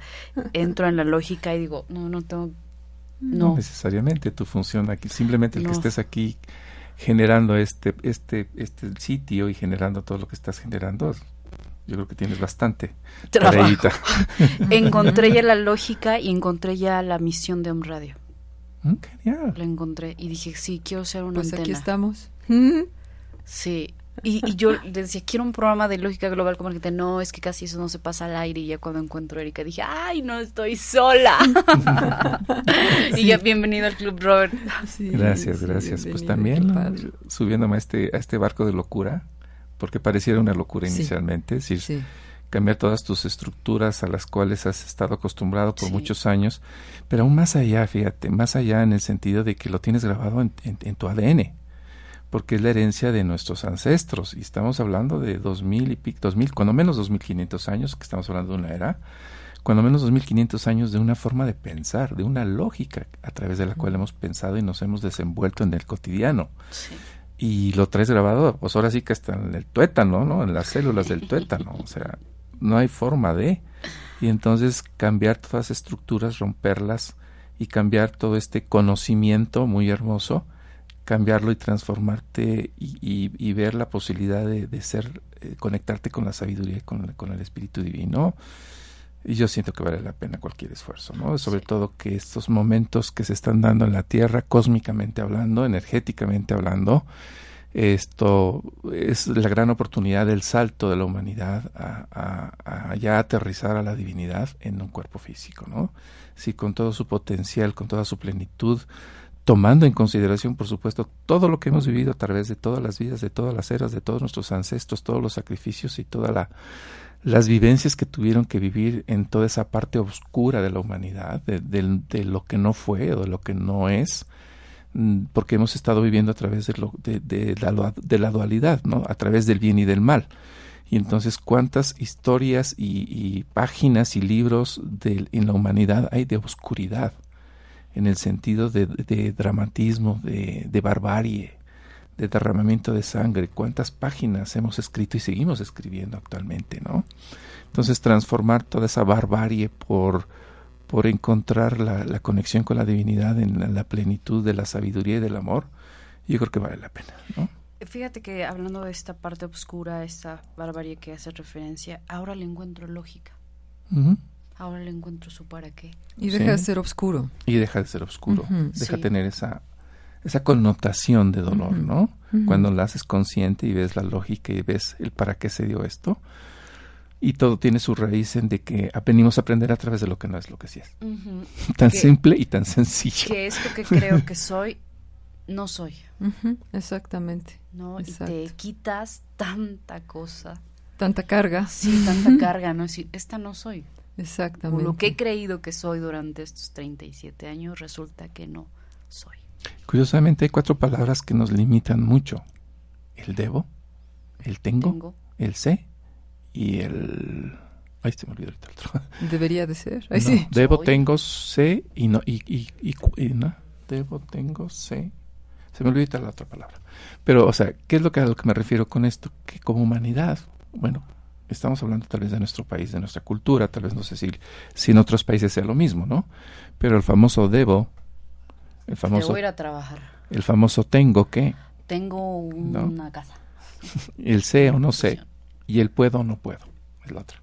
Speaker 2: Entro en la lógica y digo, no, no tengo,
Speaker 3: No
Speaker 2: no.
Speaker 3: necesariamente tu función aquí, simplemente el que estés aquí generando este, este, este sitio y generando todo lo que estás generando, yo creo que tienes bastante
Speaker 2: Trabajo. Encontré ya la lógica y encontré ya la misión de Home Radio.
Speaker 3: Mm, Genial.
Speaker 2: La encontré y dije, sí, quiero ser una
Speaker 4: Pues aquí
Speaker 2: antena.
Speaker 4: estamos.
Speaker 2: Sí. Y, y yo le decía, quiero un programa de lógica global como el que te, no, es que casi eso no se pasa al aire. Y ya cuando encuentro a Erika dije, ay, no estoy sola. y ya bienvenido al Club Robert.
Speaker 4: Sí,
Speaker 3: Gracias,
Speaker 4: sí,
Speaker 3: gracias. Pues también subiéndome a este, a este barco de locura, porque pareciera una locura
Speaker 4: Sí.
Speaker 3: inicialmente, es decir,
Speaker 4: Sí.
Speaker 3: cambiar todas tus estructuras a las cuales has estado acostumbrado por
Speaker 2: Sí.
Speaker 3: muchos años, pero aún más allá, fíjate, más allá en el sentido de que lo tienes grabado en, en- en tu ADN, porque es la herencia de nuestros ancestros, y estamos hablando de dos mil y pico, dos mil, cuando menos dos mil quinientos años, que estamos hablando de una era, cuando menos dos mil quinientos años de una forma de pensar, de una lógica a través de la cual hemos pensado y nos hemos desenvuelto en el cotidiano
Speaker 2: Sí.
Speaker 3: y lo traes grabado, pues ahora sí que está en el tuétano, ¿no? En las células del tuétano, o sea, no hay forma de. Y entonces cambiar todas las estructuras, romperlas y cambiar todo este conocimiento muy hermoso, cambiarlo y transformarte y, y- y ver la posibilidad de, de ser, eh, conectarte con la sabiduría y con, con el Espíritu Divino. Y yo siento que vale la pena cualquier esfuerzo, ¿no? Sobre
Speaker 2: Sí.
Speaker 3: todo que estos momentos que se están dando en la Tierra, cósmicamente hablando, energéticamente hablando, esto es la gran oportunidad del salto de la humanidad a, a- a ya aterrizar a la divinidad en un cuerpo físico, ¿no? Sí, con todo su potencial, con toda su plenitud, tomando en consideración, por supuesto, todo lo que hemos vivido a través de todas las vidas, de todas las eras, de todos nuestros ancestros, todos los sacrificios y todas la, las vivencias que tuvieron que vivir en toda esa parte oscura de la humanidad, de, de lo que no fue o de lo que no es, mm, porque hemos estado viviendo a través de, lo, la, de la dualidad, ¿no? A través del bien y del mal. Y entonces, ¿cuántas historias y, y páginas y libros en la humanidad hay de oscuridad? En el sentido de, de dramatismo, de, de barbarie, de derramamiento de sangre. ¿Cuántas páginas hemos escrito y seguimos escribiendo actualmente, no? Entonces, transformar toda esa barbarie por, por encontrar la, la conexión con la divinidad en la, la plenitud de la sabiduría y del amor, yo creo que vale la pena, ¿no?
Speaker 2: Fíjate que hablando de esta parte oscura, esta barbarie que hace referencia, ahora le encuentro lógica.
Speaker 3: Ujú.
Speaker 2: Ahora le encuentro su para qué.
Speaker 4: Y deja
Speaker 3: Sí.
Speaker 4: de ser oscuro.
Speaker 3: Y deja de ser oscuro, deja
Speaker 2: Sí.
Speaker 3: tener esa, esa connotación de dolor. ¿no? Cuando la haces consciente y ves la lógica y ves el para qué se dio esto, y todo tiene su raíz en de que venimos a aprender a través de lo que no es lo que sí es. Tan
Speaker 2: Que-
Speaker 3: simple y tan sencillo.
Speaker 2: Que esto que creo que soy, no soy.
Speaker 4: Exactamente.
Speaker 2: ¿no? Y te quitas tanta cosa.
Speaker 4: Tanta carga.
Speaker 2: Sí, tanta carga, ¿no? Es decir, esta no soy. O
Speaker 4: Exactamente.
Speaker 2: lo que he creído que soy durante estos 37 años, resulta que no soy.
Speaker 3: Curiosamente hay cuatro palabras que nos limitan mucho. El debo, el tengo,
Speaker 2: Tengo.
Speaker 3: el sé y el... Ay, se me olvidó ahorita el otro.
Speaker 4: Debería de ser. Ay,
Speaker 3: No,
Speaker 4: sí.
Speaker 3: Debo,
Speaker 2: Soy.
Speaker 3: tengo, sé y no y, y, y y no. Debo, tengo, sé. Se me olvidó ahorita la otra palabra. Pero, o sea, ¿qué es lo que a lo que me refiero con esto? Que como humanidad, bueno, Estamos hablando tal vez de nuestro país, de nuestra cultura, tal vez no sé si, si en otros países sea lo mismo, ¿no? Pero el famoso debo, el famoso,
Speaker 2: Debo ir a trabajar.
Speaker 3: el famoso tengo que,
Speaker 2: Tengo un-
Speaker 3: No.
Speaker 2: una casa.
Speaker 3: el sé o no sé, y el puedo o no puedo, es la otra.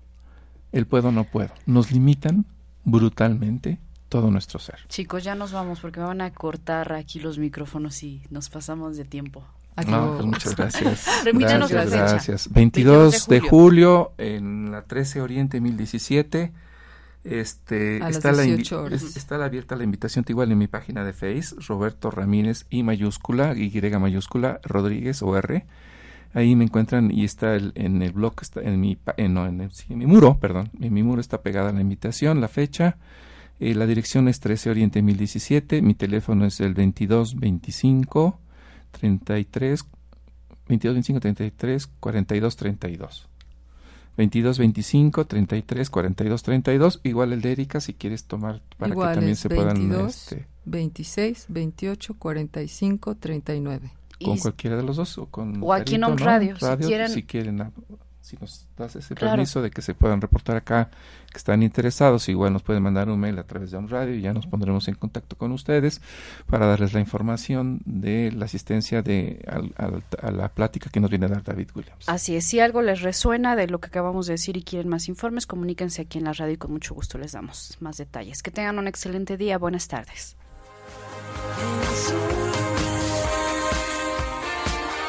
Speaker 3: El puedo o no puedo. Nos limitan brutalmente todo nuestro ser.
Speaker 2: Chicos, ya nos vamos porque me van a cortar aquí los micrófonos y nos pasamos de tiempo.
Speaker 4: Adiós.
Speaker 3: No, pues muchas gracias.
Speaker 2: Remítanos
Speaker 3: gracias,
Speaker 2: la fecha.
Speaker 3: gracias. 22 de
Speaker 2: de
Speaker 3: julio en la 13 Oriente 1017. Este,
Speaker 4: A
Speaker 3: está, la invi-
Speaker 4: 18 horas.
Speaker 3: es- está abierta la invitación igual en mi página de Face, Roberto Ramírez I mayúscula, Y mayúscula, Rodríguez o R. Ahí me encuentran y está el- en el blog, está en mi, eh, no, en, el- sí, en mi muro, perdón, en mi muro está pegada la invitación, la fecha, eh, la dirección es 13 Oriente 1017, mi teléfono es el 2225 33 22 25 33 42 32 22 25 33 42 32 igual el de Erika si quieres tomar para
Speaker 4: Igual
Speaker 3: que también
Speaker 4: es
Speaker 3: se puedan
Speaker 4: 22,
Speaker 3: este,
Speaker 4: 26, 28, 45, 39.
Speaker 3: con
Speaker 2: Y-
Speaker 3: cualquiera de los dos o con
Speaker 2: O aquí en
Speaker 3: ¿no?
Speaker 2: Radio, si quieren-
Speaker 3: si quieren ah, si nos das ese
Speaker 2: Claro.
Speaker 3: permiso de que se puedan reportar acá que están interesados igual nos pueden mandar un mail a través de Home Radio y ya nos pondremos en contacto con ustedes para darles la información de la asistencia de al- al- a la plática que nos viene a dar David Williams
Speaker 2: Así es, si algo les resuena de lo que acabamos de decir y quieren más informes, comuníquense aquí en la radio y con mucho gusto les damos más detalles. Que tengan un excelente día, buenas tardes.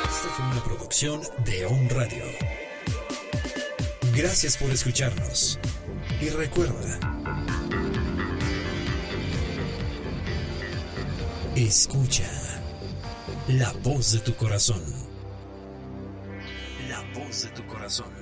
Speaker 5: Esta fue una producción de On Radio. Gracias por escucharnos. Y recuerda, escucha la voz de tu corazón. La voz de tu corazón.